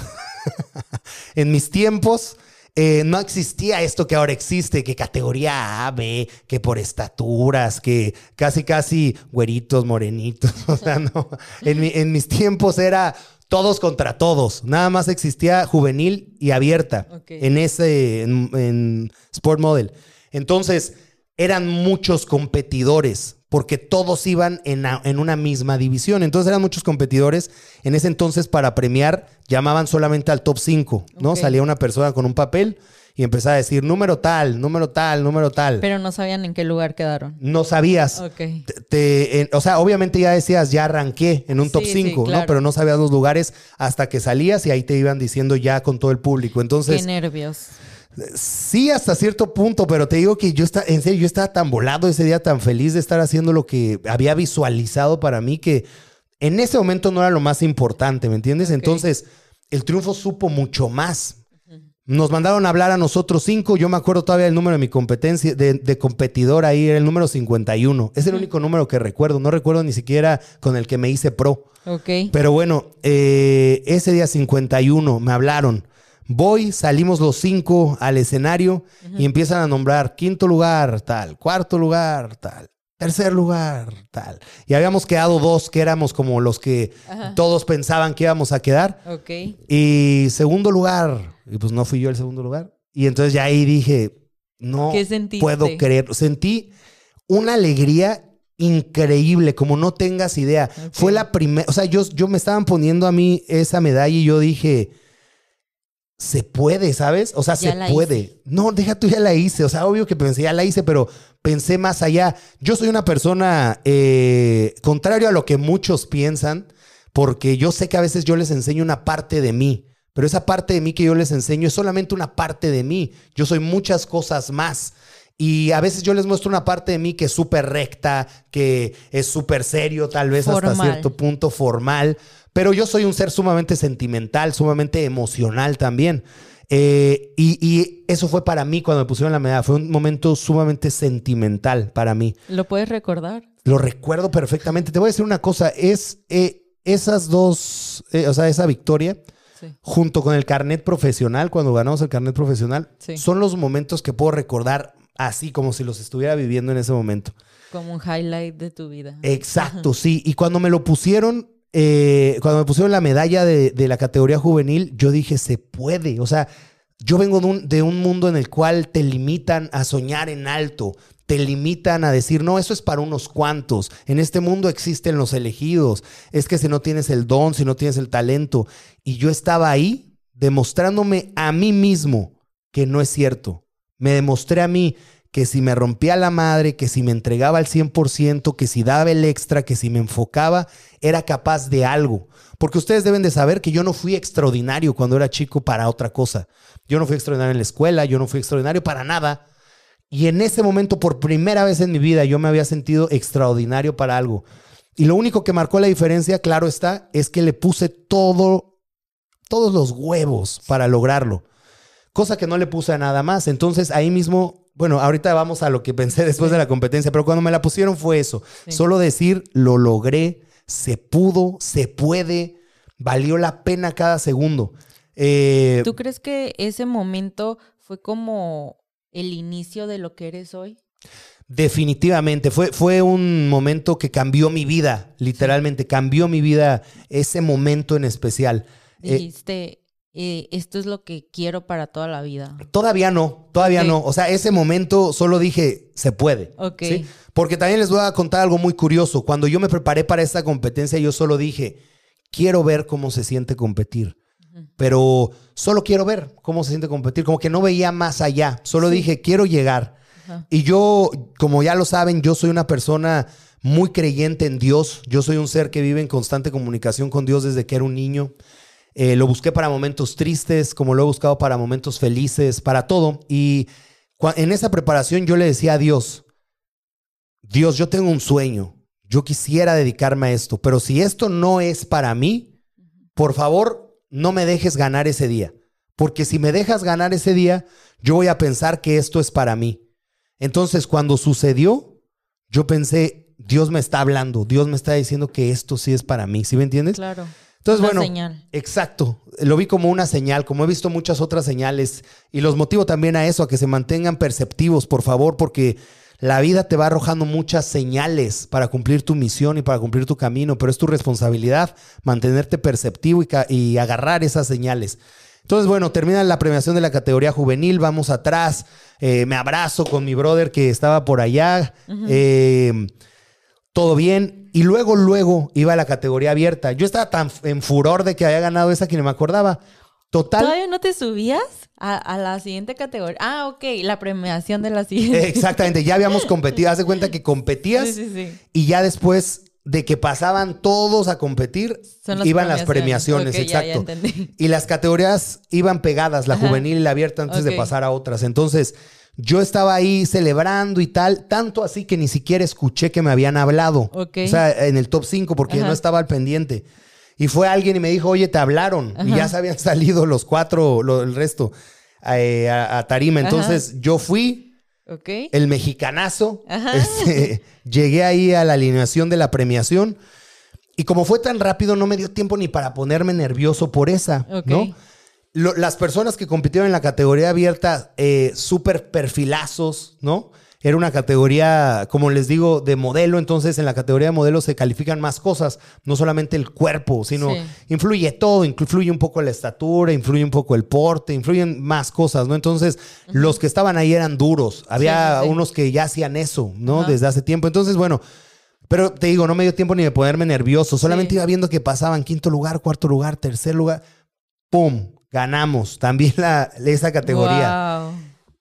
en mis tiempos, eh, no existía esto que ahora existe, que categoría A, B, que por estaturas, que casi, casi güeritos, morenitos. O sea, no. En, mi- en mis tiempos era todos contra todos. Nada más existía juvenil y abierta en ese, en, en Sport Model. Entonces, eran muchos competidores porque todos iban en, a- en una misma división. Entonces eran muchos competidores. En ese entonces, para premiar, llamaban solamente al top 5, ¿no? Salía una persona con un papel y empezaba a decir número tal, número tal, número tal. Pero no sabían en qué lugar quedaron. no sabías. Ok. Te- te- en- o sea, obviamente ya decías, ya arranqué en un top Sí, sí, 5, ¿no? Pero no sabías los lugares hasta que salías y ahí te iban diciendo ya con todo el público. Entonces, Qué nervios. Sí, hasta cierto punto, pero te digo que yo estaba, en serio, yo estaba tan volado ese día, tan feliz de estar haciendo lo que había visualizado para mí, que en ese momento no era lo más importante, ¿me entiendes? Entonces, el triunfo supo mucho más. Nos mandaron a hablar a nosotros cinco. Yo me acuerdo todavía el número de mi competencia, de, de competidor ahí, era el número 51. Es el único número que recuerdo. No recuerdo ni siquiera con el que me hice pro. Ok. Pero bueno, eh, ese día 51 me hablaron. Voy, salimos los cinco al escenario y empiezan a nombrar quinto lugar, tal, cuarto lugar, tal, tercer lugar, tal. Y habíamos quedado dos que éramos como los que Ajá. todos pensaban que íbamos a quedar. Ok. Y segundo lugar, y pues no fui yo el segundo lugar. Y entonces ya ahí dije, no puedo creer. Sentí una alegría increíble, como no tengas idea. Fue la primera, o sea, yo, yo me estaban poniendo a mí esa medalla y yo dije, se puede, ¿sabes? O sea, Ya se puede. hice. No, deja tú ya la hice. O sea, obvio que pensé, ya la hice, pero pensé más allá. Yo soy una persona, eh, contrario a lo que muchos piensan, porque yo sé que a veces yo les enseño una parte de mí, pero esa parte de mí que yo les enseño es solamente una parte de mí. Yo soy muchas cosas más. Y a veces yo les muestro una parte de mí que es súper recta, que es súper serio, tal vez hasta cierto punto formal. Pero yo soy un ser sumamente sentimental, sumamente emocional también. Eh, y, y eso fue para mí cuando me pusieron la medalla. Fue un momento sumamente sentimental para mí. ¿Lo puedes recordar? Lo recuerdo perfectamente. Te voy a decir una cosa. Es eh, esas dos, eh, o sea, esa victoria Sí. junto con el carnet profesional, cuando ganamos el carnet profesional, Sí. son los momentos que puedo recordar así como si los estuviera viviendo en ese momento. Como un highlight de tu vida. Exacto, sí. Y cuando me lo pusieron, eh, cuando me pusieron la medalla de, la categoría juvenil, yo dije, se puede. O sea, yo vengo de un, de un mundo en el cual te limitan a soñar en alto, te limitan a decir, no, eso es para unos cuantos. En este mundo existen los elegidos. Es que si no tienes el don, si no tienes el talento. Y yo estaba ahí demostrándome a mí mismo que no es cierto. Me demostré a mí que si me rompía la madre, que si me entregaba al 100%, que si daba el extra, que si me enfocaba, era capaz de algo. Porque ustedes deben de saber que yo no fui extraordinario cuando era chico para otra cosa. Yo no fui extraordinario en la escuela, yo no fui extraordinario para nada. Y en ese momento, por primera vez en mi vida, yo me había sentido extraordinario para algo. Y lo único que marcó la diferencia, claro está, es que le puse todo, todos los huevos para lograrlo. Cosa que no le puse a nada más. Entonces ahí mismo, bueno, ahorita vamos a lo que pensé después de la competencia, pero cuando me la pusieron fue eso. Sí. Solo decir, lo logré, se pudo, se puede, valió la pena cada segundo. Eh, ¿Tú crees que ese momento fue como el inicio de lo que eres hoy? Definitivamente, fue, fue un momento que cambió mi vida, literalmente, cambió mi vida ese momento en especial. Eh, Dijiste, eh, esto es lo que quiero para toda la vida. todavía no, todavía no. O sea, ese momento solo dije, se puede. Ok. ¿sí? Porque también les voy a contar algo muy curioso. Cuando yo me preparé para esta competencia, yo solo dije, quiero ver cómo se siente competir. Pero solo quiero ver cómo se siente competir. Como que no veía más allá. Solo Sí. dije, quiero llegar. Y yo, como ya lo saben, yo soy una persona muy creyente en Dios. Yo soy un ser que vive en constante comunicación con Dios desde que era un niño. Eh, lo busqué para momentos tristes, como lo he buscado para momentos felices, para todo. Y en esa preparación yo le decía a Dios, Dios, yo tengo un sueño, yo quisiera dedicarme a esto, pero si esto no es para mí, por favor, no me dejes ganar ese día. Porque si me dejas ganar ese día, yo voy a pensar que esto es para mí. Entonces, cuando sucedió, yo pensé, Dios me está hablando, Dios me está diciendo que esto sí es para mí, ¿sí me entiendes? Claro. Entonces, bueno, exacto. Lo vi como una señal, como he visto muchas otras señales. Y los motivo también a eso, a que se mantengan perceptivos, por favor, porque la vida te va arrojando muchas señales para cumplir tu misión y para cumplir tu camino, pero es tu responsabilidad mantenerte perceptivo y, agarrar esas señales. Entonces, bueno, termina la premiación de la categoría juvenil, vamos atrás, eh, me abrazo con mi brother que estaba por allá, eh, todo bien, y luego, luego iba a la categoría abierta. Yo estaba tan en furor de que había ganado esa que no me acordaba. Total. ¿Todavía no te subías a, la siguiente categoría? Ah, ok, la premiación de la siguiente. Exactamente, ya habíamos competido. Haz de cuenta que competías sí, sí, sí. y ya después de que pasaban todos a competir, iban las premiaciones, exacto. y las categorías iban pegadas, la juvenil y la abierta, antes de pasar a otras. Entonces, yo estaba ahí celebrando y tal, tanto así que ni siquiera escuché que me habían hablado. O sea, en el top 5, porque yo no estaba al pendiente. Y fue alguien y me dijo, oye, te hablaron. Y ya se habían salido los cuatro, el resto, eh, a, tarima. Entonces yo fui, el mexicanazo. Este, llegué ahí a la alineación de la premiación. Y como fue tan rápido, no me dio tiempo ni para ponerme nervioso por esa, ¿no? Las personas que compitieron en la categoría abierta, eh, súper perfilazos, ¿no? Era una categoría, como les digo, de modelo, entonces en la categoría de modelo se califican más cosas, no solamente el cuerpo, sino influye todo, influye un poco la estatura, influye un poco el porte, influyen más cosas, ¿no? Entonces, los que estaban ahí eran duros, había unos que ya hacían eso, ¿no? Desde hace tiempo, entonces, bueno, pero te digo, no me dio tiempo ni de ponerme nervioso, solamente iba viendo que pasaban quinto lugar, cuarto lugar, tercer lugar, ¡pum! Ganamos también la, esa categoría.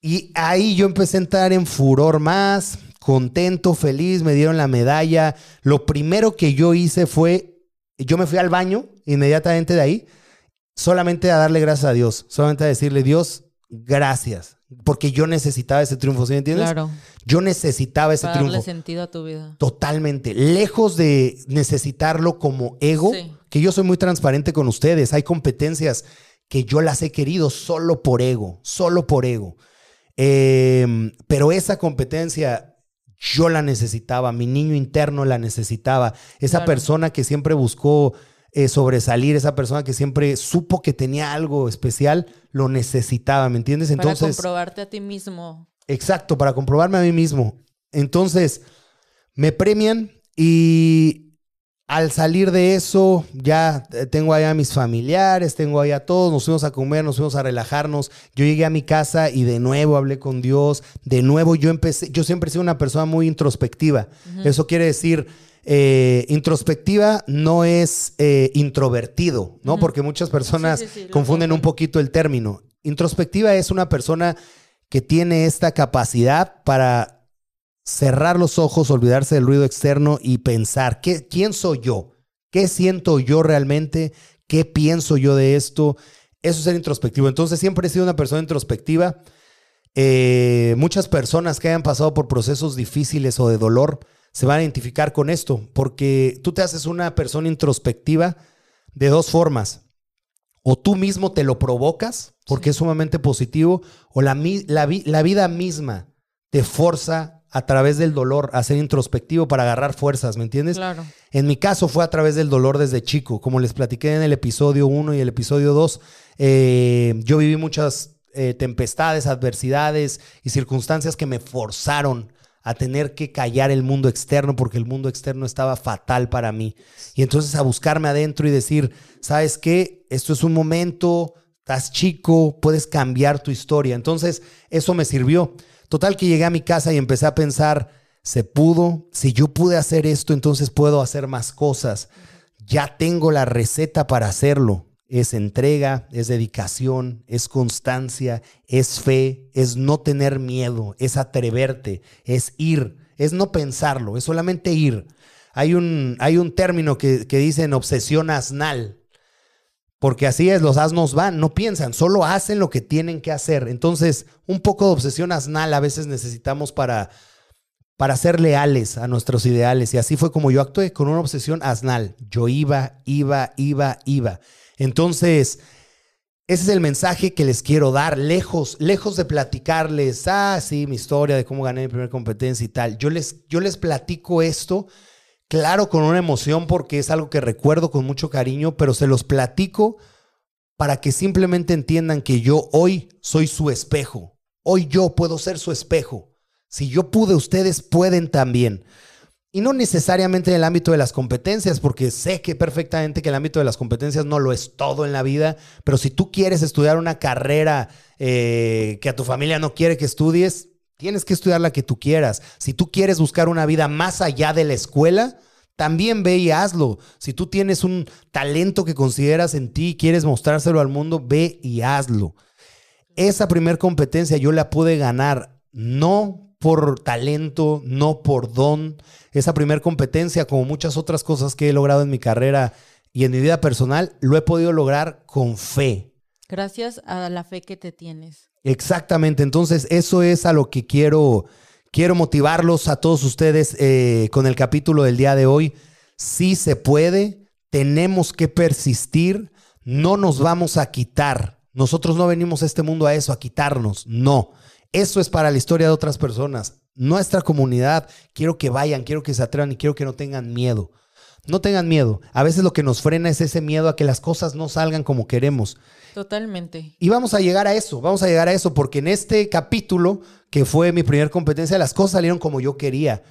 Y ahí yo empecé a entrar en furor más, contento, feliz, me dieron la medalla. Lo primero que yo hice fue, yo me fui al baño inmediatamente de ahí, solamente a darle gracias a Dios, solamente a decirle, Dios, gracias, porque yo necesitaba ese triunfo, ¿sí me entiendes? Claro. Yo necesitaba ese triunfo. Darle sentido a tu vida. Totalmente. Lejos de necesitarlo como ego, que yo soy muy transparente con ustedes, hay competencias que yo las he querido solo por ego, solo por ego. Em, pero esa competencia yo la necesitaba, mi niño interno la necesitaba, esa persona que siempre buscó eh, sobresalir, esa persona que siempre supo que tenía algo especial, lo necesitaba, ¿me entiendes? Entonces, para comprobarte a ti mismo. Exacto, para comprobarme a mí mismo. Entonces, me premian y al salir de eso, ya eh, tengo allá a mis familiares, tengo allá a todos, nos fuimos a comer, nos fuimos a relajarnos. Yo llegué a mi casa y de nuevo hablé con Dios. De nuevo yo empecé, yo siempre he sido una persona muy introspectiva. Eso quiere decir, eh, introspectiva no es eh, introvertido, ¿no? Porque muchas personas confunden un poquito el término. Introspectiva es una persona que tiene esta capacidad para cerrar los ojos, olvidarse del ruido externo y pensar, ¿qué, ¿quién soy yo? ¿Qué siento yo realmente? ¿Qué pienso yo de esto? Eso es ser introspectivo. Entonces siempre he sido una persona introspectiva. Eh, muchas personas que hayan pasado por procesos difíciles o de dolor se van a identificar con esto, porque tú te haces una persona introspectiva de dos formas. O tú mismo te lo provocas, porque es sumamente positivo, o la, la, la vida misma te forza a través del dolor, a ser introspectivo para agarrar fuerzas, ¿me entiendes? Claro. En mi caso fue a través del dolor desde chico, como les platiqué en el episodio 1 y el episodio 2, eh, yo viví muchas eh, tempestades, adversidades y circunstancias que me forzaron a tener que callar el mundo externo porque el mundo externo estaba fatal para mí. Y entonces a buscarme adentro y decir, ¿sabes qué? Esto es un momento, estás chico, puedes cambiar tu historia. Entonces eso me sirvió. Total que llegué a mi casa y empecé a pensar, se pudo, si yo pude hacer esto, entonces puedo hacer más cosas. Ya tengo la receta para hacerlo. Es entrega, es dedicación, es constancia, es fe, es no tener miedo, es atreverte, es ir, es no pensarlo, es solamente ir. Hay un, hay un término que, que dicen obsesión asnal, Porque así es, los asnos van, no piensan, solo hacen lo que tienen que hacer. Entonces, un poco de obsesión asnal a veces necesitamos para, para ser leales a nuestros ideales. Y así fue como yo actué, con una obsesión asnal. Yo iba, iba, iba, iba. Entonces, ese es el mensaje que les quiero dar, lejos, lejos de platicarles, ah, sí, mi historia de cómo gané mi primera competencia y tal. Yo les, yo les platico esto claro, con una emoción porque es algo que recuerdo con mucho cariño, pero se los platico para que simplemente entiendan que yo hoy soy su espejo. Hoy yo puedo ser su espejo. Si yo pude, ustedes pueden también. Y no necesariamente en el ámbito de las competencias, porque sé que perfectamente que el ámbito de las competencias no lo es todo en la vida, pero si tú quieres estudiar una carrera eh, que a tu familia no quiere que estudies, Tienes que estudiar la que tú quieras. Si tú quieres buscar una vida más allá de la escuela, también ve y hazlo. Si tú tienes un talento que consideras en ti y quieres mostrárselo al mundo, ve y hazlo. Esa primer competencia yo la pude ganar no por talento, no por don. Esa primer competencia, como muchas otras cosas que he logrado en mi carrera y en mi vida personal, lo he podido lograr con fe. Gracias a la fe que te tienes. Exactamente, entonces eso es a lo que quiero, quiero motivarlos a todos ustedes eh, con el capítulo del día de hoy. Sí se puede, tenemos que persistir, no nos vamos a quitar. Nosotros no venimos a este mundo a eso, a quitarnos, no. Eso es para la historia de otras personas. Nuestra comunidad, quiero que vayan, quiero que se atrevan y quiero que no tengan miedo. No tengan miedo. A veces lo que nos frena es ese miedo a que las cosas no salgan como queremos. Totalmente. Y vamos a llegar a eso, vamos a llegar a eso, porque en este capítulo, que fue mi primera competencia, las cosas salieron como yo quería,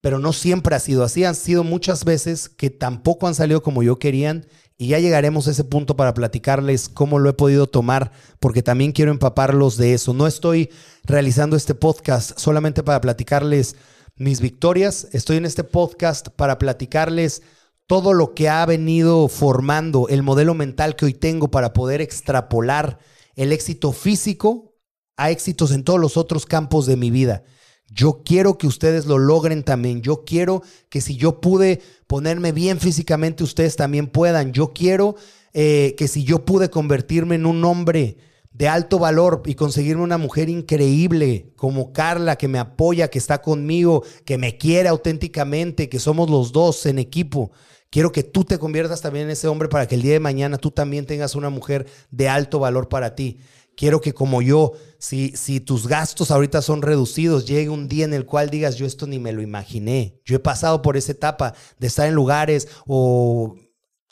pero no siempre ha sido así, han sido muchas veces que tampoco han salido como yo querían, y ya llegaremos a ese punto para platicarles cómo lo he podido tomar, porque también quiero empaparlos de eso. No estoy realizando este podcast solamente para platicarles mis victorias, estoy en este podcast para platicarles todo lo que ha venido formando el modelo mental que hoy tengo para poder extrapolar el éxito físico a éxitos en todos los otros campos de mi vida. Yo quiero que ustedes lo logren también. Yo quiero que si yo pude ponerme bien físicamente, ustedes también puedan. Yo quiero eh, que si yo pude convertirme en un hombre de alto valor y conseguirme una mujer increíble como Carla, que me apoya, que está conmigo, que me quiere auténticamente, que somos los dos en equipo. Quiero que tú te conviertas también en ese hombre para que el día de mañana tú también tengas una mujer de alto valor para ti. Quiero que como yo, si, si tus gastos ahorita son reducidos, llegue un día en el cual digas, yo esto ni me lo imaginé. Yo he pasado por esa etapa de estar en lugares o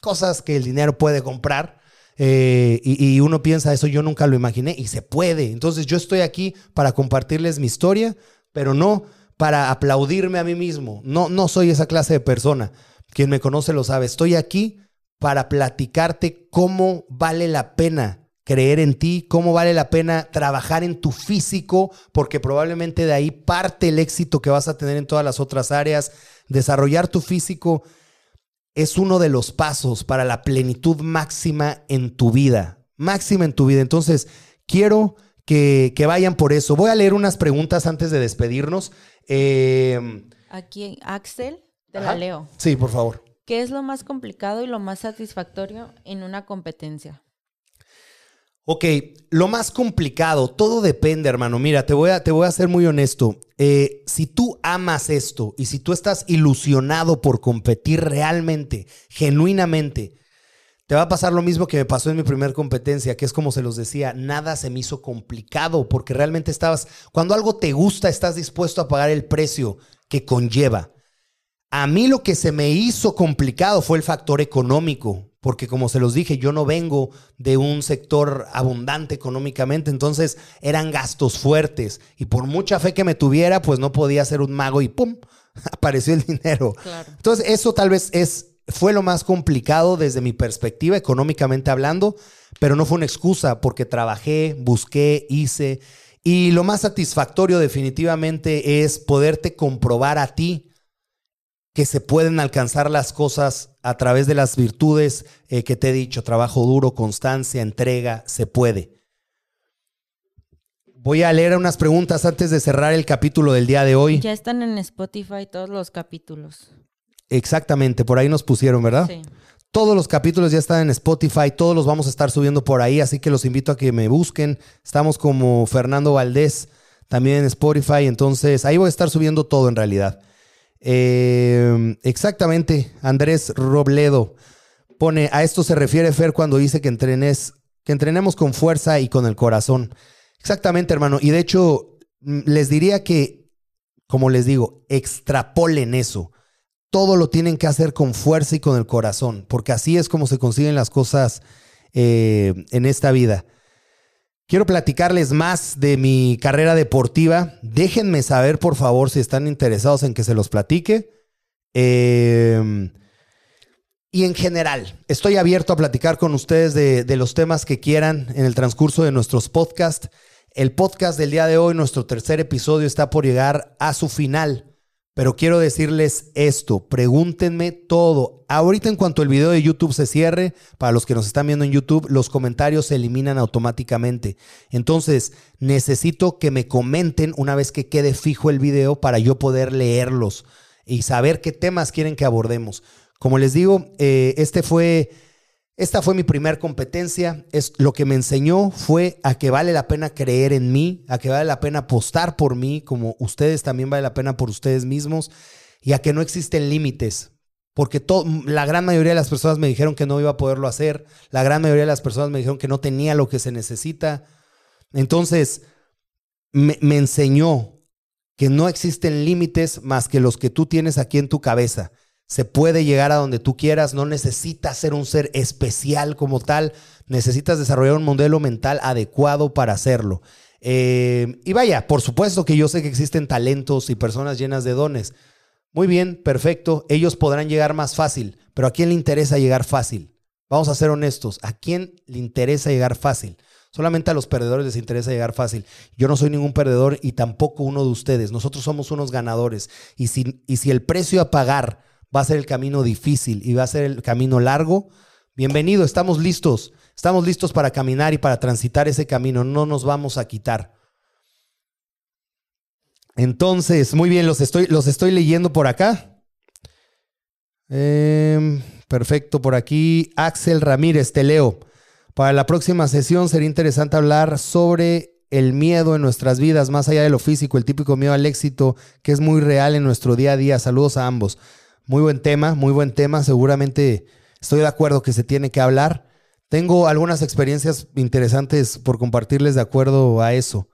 cosas que el dinero puede comprar. Eh, y, y, uno piensa, eso yo nunca lo imaginé y se puede. Entonces yo estoy aquí para compartirles mi historia, pero no para aplaudirme a mí mismo. No, no soy esa clase de persona. Quien me conoce lo sabe. Estoy aquí para platicarte cómo vale la pena creer en ti, cómo vale la pena trabajar en tu físico, porque probablemente de ahí parte el éxito que vas a tener en todas las otras áreas. Desarrollar tu físico es uno de los pasos para la plenitud máxima en tu vida, máxima en tu vida. Entonces, quiero que, vayan por eso. Voy a leer unas preguntas antes de despedirnos. Eh, Aquí, Axel te la leo. Sí, por favor. ¿Qué es lo más complicado y lo más satisfactorio en una competencia? Ok, lo más complicado, todo depende, hermano. Mira, te voy a, te voy a ser muy honesto. Eh, si tú amas esto y si tú estás ilusionado por competir realmente, genuinamente, te va a pasar lo mismo que me pasó en mi primera competencia, que es como se los decía, nada se me hizo complicado porque realmente estabas, cuando algo te gusta, estás dispuesto a pagar el precio que conlleva. A mí lo que se me hizo complicado fue el factor económico, porque como se los dije, yo no vengo de un sector abundante económicamente, entonces eran gastos fuertes y por mucha fe que me tuviera, pues no podía ser un mago y ¡pum! apareció el dinero. Entonces eso tal vez es fue lo más complicado desde mi perspectiva económicamente hablando, pero no fue una excusa porque trabajé, busqué, hice y lo más satisfactorio definitivamente es poderte comprobar a ti que se pueden alcanzar las cosas a través de las virtudes eh, que te he dicho, trabajo duro, constancia, entrega, se puede. Voy a leer unas preguntas antes de cerrar el capítulo del día de hoy. Ya están en Spotify todos los capítulos. Exactamente, por ahí nos pusieron, ¿verdad? Sí. Todos los capítulos ya están en Spotify, todos los vamos a estar subiendo por ahí, así que los invito a que me busquen. Estamos como Fernando Valdés, también en Spotify, entonces ahí voy a estar subiendo todo en realidad. Eh, exactamente, Andrés Robledo pone, a esto se refiere Fer cuando dice que, entrenes, que entrenemos con fuerza y con el corazón. Exactamente, hermano. Y de hecho, mm, les diría que, como les digo, extrapolen eso todo lo tienen que hacer con fuerza y con el corazón, porque así es como se consiguen las cosas eh, en esta vida. Quiero platicarles más de mi carrera deportiva. Déjenme saber, por favor, si están interesados en que se los platique. Em, y en general, estoy abierto a platicar con ustedes de, de los temas que quieran en el transcurso de nuestros podcasts. El podcast del día de hoy, nuestro tercer episodio, está por llegar a su final. Pero quiero decirles esto, pregúntenme todo. Ahorita en cuanto el video de YouTube se cierre, para los que nos están viendo en YouTube, los comentarios se eliminan automáticamente. Entonces, necesito que me comenten una vez que quede fijo el video para yo poder leerlos y saber qué temas quieren que abordemos. Como les digo, eh, este fue esta fue mi primera competencia. Es, lo que me enseñó fue a que vale la pena creer en mí, a que vale la pena apostar por mí, como ustedes también vale la pena por ustedes mismos, y a que no existen límites. Porque la gran mayoría de las personas me dijeron que no iba a poderlo hacer, la gran mayoría de las personas me dijeron que no tenía lo que se necesita. Entonces, me enseñó que no existen límites más que los que tú tienes aquí en tu cabeza se puede llegar a donde tú quieras, no necesitas ser un ser especial como tal, necesitas desarrollar un modelo mental adecuado para hacerlo. Eh, y vaya, por supuesto que yo sé que existen talentos y personas llenas de dones. Muy bien, perfecto, ellos podrán llegar más fácil, pero ¿a quién le interesa llegar fácil? Vamos a ser honestos, ¿a quién le interesa llegar fácil? Solamente a los perdedores les interesa llegar fácil. Yo no soy ningún perdedor y tampoco uno de ustedes. Nosotros somos unos ganadores. Y si, y si el precio a pagar va a ser el camino difícil y va a ser el camino largo, bienvenido, estamos listos. Estamos listos para caminar y para transitar ese camino. No nos vamos a quitar. Entonces, muy bien, los estoy, los estoy leyendo por acá. Em, perfecto, por aquí. Axel Ramírez, te leo. Para la próxima sesión sería interesante hablar sobre el miedo en nuestras vidas, más allá de lo físico, el típico miedo al éxito, que es muy real en nuestro día a día. Saludos a ambos. Muy buen tema, muy buen tema. Seguramente estoy de acuerdo que se tiene que hablar. Tengo algunas experiencias interesantes por compartirles de acuerdo a eso.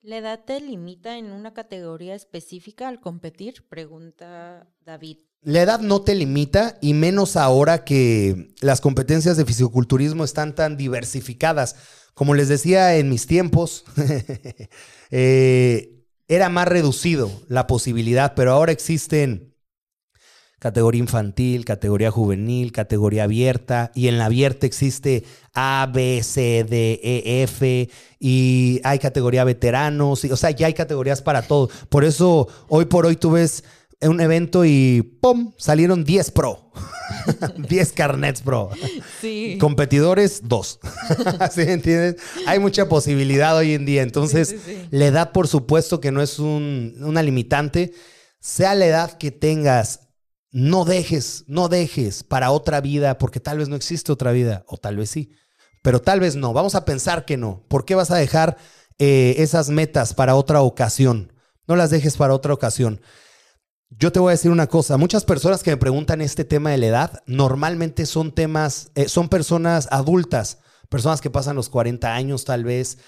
¿La edad te limita en una categoría específica al competir? Pregunta David. La edad no te limita y menos ahora que las competencias de fisiculturismo están tan diversificadas. Como les decía en mis tiempos, eh, era más reducido la posibilidad, pero ahora existen categoría infantil, categoría juvenil, categoría abierta, y en la abierta existe A, B, C, D, E, F, y hay categoría veteranos, y, o sea, ya hay categorías para todo. Por eso, hoy por hoy tú ves un evento y ¡pum! salieron 10 pro. 10 carnets pro. Sí. Competidores, 2. ¿Sí entiendes? Hay mucha posibilidad hoy en día. Entonces, la edad, por supuesto, que no es un, una limitante. Sea la edad que tengas, no dejes, no dejes para otra vida, porque tal vez no existe otra vida, o tal vez sí, pero tal vez no. Vamos a pensar que no. ¿Por qué vas a dejar eh, esas metas para otra ocasión? No las dejes para otra ocasión. Yo te voy a decir una cosa, muchas personas que me preguntan este tema de la edad, normalmente son temas, eh, son personas adultas, personas que pasan los 40 años tal vez.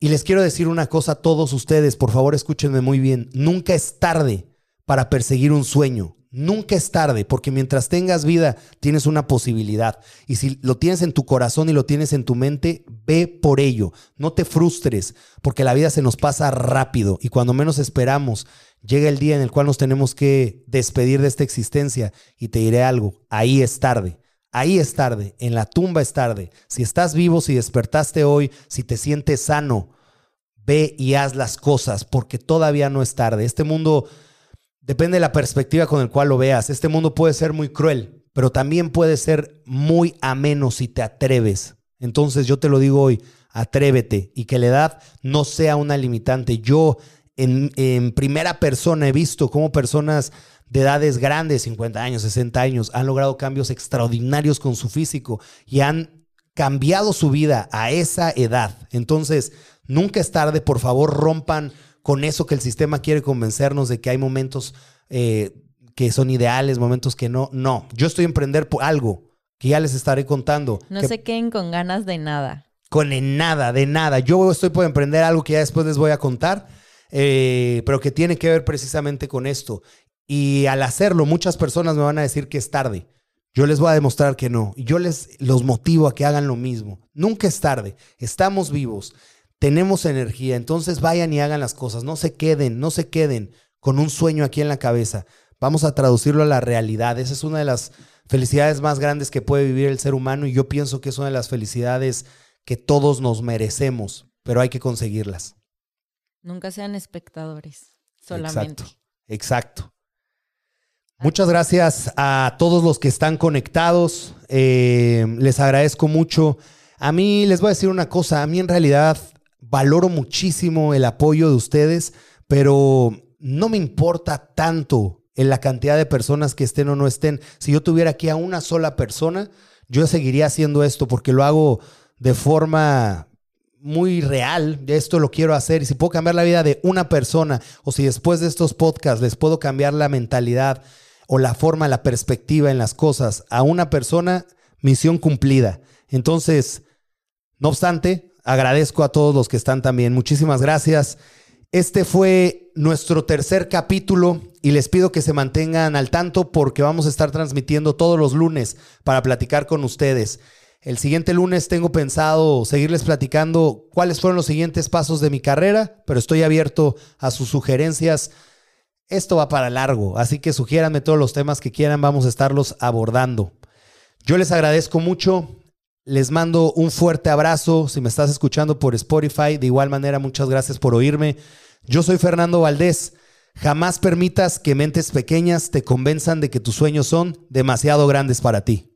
Y les quiero decir una cosa a todos ustedes, por favor escúchenme muy bien, nunca es tarde para perseguir un sueño. Nunca es tarde, porque mientras tengas vida tienes una posibilidad. Y si lo tienes en tu corazón y lo tienes en tu mente, ve por ello. No te frustres, porque la vida se nos pasa rápido y cuando menos esperamos, llega el día en el cual nos tenemos que despedir de esta existencia. Y te diré algo, ahí es tarde. Ahí es tarde, en la tumba es tarde. Si estás vivo, si despertaste hoy, si te sientes sano, ve y haz las cosas, porque todavía no es tarde. Este mundo Depende de la perspectiva con el cual lo veas. Este mundo puede ser muy cruel, pero también puede ser muy ameno si te atreves. Entonces yo te lo digo hoy, atrévete y que la edad no sea una limitante. Yo en, primera persona he visto cómo personas de edades grandes, 50 años, 60 años, han logrado cambios extraordinarios con su físico y han cambiado su vida a esa edad. Entonces, nunca es tarde, por favor, rompan con eso que el sistema quiere convencernos de que hay momentos eh, que son ideales, momentos que no. No, yo estoy a emprender por algo que ya les estaré contando. No que- se queden con ganas de nada. con nada, de nada. Yo estoy por emprender algo que ya después les voy a contar, eh, pero que tiene que ver precisamente con esto. Y al hacerlo, muchas personas me van a decir que es tarde. Yo les voy a demostrar que no. Y yo les los motivo a que hagan lo mismo. Nunca es tarde. Estamos vivos. Tenemos energía. Entonces vayan y hagan las cosas. No se queden, no se queden con un sueño aquí en la cabeza. Vamos a traducirlo a la realidad. Esa es una de las felicidades más grandes que puede vivir el ser humano y yo pienso que es una de las felicidades que todos nos merecemos, pero hay que conseguirlas. Nunca sean espectadores, solamente. Exacto. Exacto. Muchas gracias a todos los que están conectados. Eh, les agradezco mucho. A mí les voy a decir una cosa. A mí en realidad valoro muchísimo el apoyo de ustedes, pero no me importa tanto en la cantidad de personas que estén o no estén. Si yo tuviera aquí a una sola persona, yo seguiría haciendo esto porque lo hago de forma muy real, esto lo quiero hacer y si puedo cambiar la vida de una persona o si después de estos podcasts les puedo cambiar la mentalidad o la forma, la perspectiva en las cosas a una persona, misión cumplida. Entonces, no obstante, agradezco a todos los que están también. Muchísimas gracias. Este fue nuestro tercer capítulo y les pido que se mantengan al tanto porque vamos a estar transmitiendo todos los lunes para platicar con ustedes. El siguiente lunes tengo pensado seguirles platicando cuáles fueron los siguientes pasos de mi carrera, pero estoy abierto a sus sugerencias. Esto va para largo, así que sugiéranme todos los temas que quieran, vamos a estarlos abordando. Yo les agradezco mucho, les mando un fuerte abrazo. Si me estás escuchando por Spotify, de igual manera, muchas gracias por oírme. Yo soy Fernando Valdés. Jamás permitas que mentes pequeñas te convenzan de que tus sueños son demasiado grandes para ti.